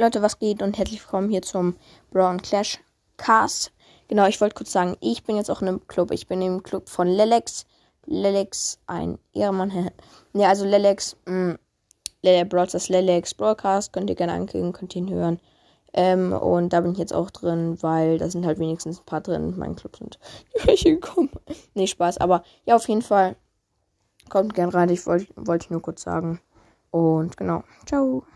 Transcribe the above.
Leute, was geht und herzlich willkommen hier zum Brown Clash Cast. Genau, ich wollte kurz sagen, ich bin jetzt auch in einem Club. Ich bin im Club von Lelex. Lelex, ein Ehrenmann. ja, also Lelex, mm, mh, Lele Lelex Broadcast. Könnt ihr gerne anklicken, könnt ihr ihn hören. Ähm, und da bin ich jetzt auch drin, weil da sind halt wenigstens ein paar drin. in meinem Club sind welche gekommen. nee, Spaß. Aber ja, auf jeden Fall kommt gerne rein. Ich wollte wollt nur kurz sagen. Und genau. Ciao.